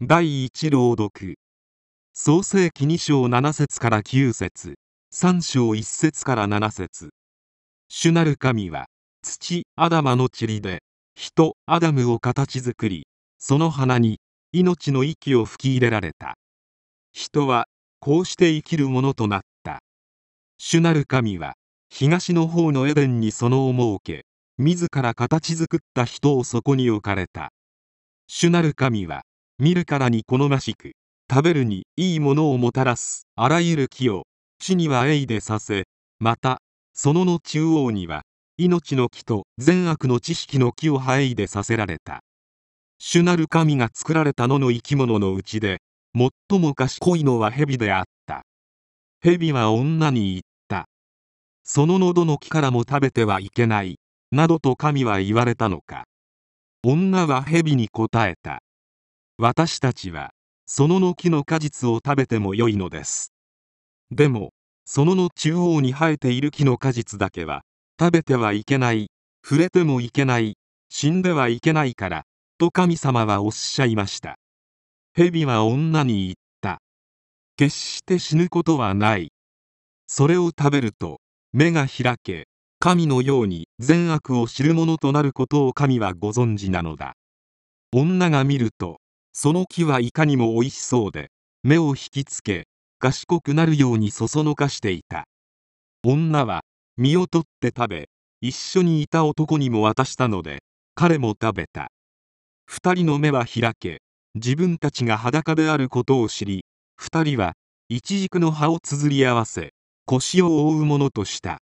第一朗読。創世記2章7節から9節。3章1節から7節。主なる神は土アダマの塵で人アダムを形作りその花に命の息を吹き入れられた。人はこうして生きるものとなった。主なる神は東の方のエデンにそのを設け自ら形作った人をそこに置かれた。主なる神は見るからに好ましく食べるにいいものをもたらすあらゆる木を地には栄でさせまたそのの中央には命の木と善悪の知識の木を生えいでさせられた。主なる神が作られた野の生き物のうちで最も賢いのは蛇であった。蛇は女に言った。その喉の木からも食べてはいけない。などと神は言われたのか。女は蛇に答えた。私たちはそのの木の果実を食べてもよいのです。でもそのの中央に生えている木の果実だけは食べてはいけない。触れてもいけない。死んではいけないから。と神様はおっしゃいました。蛇は女に言った。決して死ぬことはない。それを食べると目が開け神のように善悪を知る者となることを神はご存知なのだ。女が見るとその木はいかにも美味しそうで目を引きつけ賢くなるようにそそのかしていた。女は実を取って食べ一緒にいた男にも渡したので彼も食べた。二人の目は開け自分たちが裸であることを知り二人はイチジクの葉をつづり合わせ腰を覆うものとした。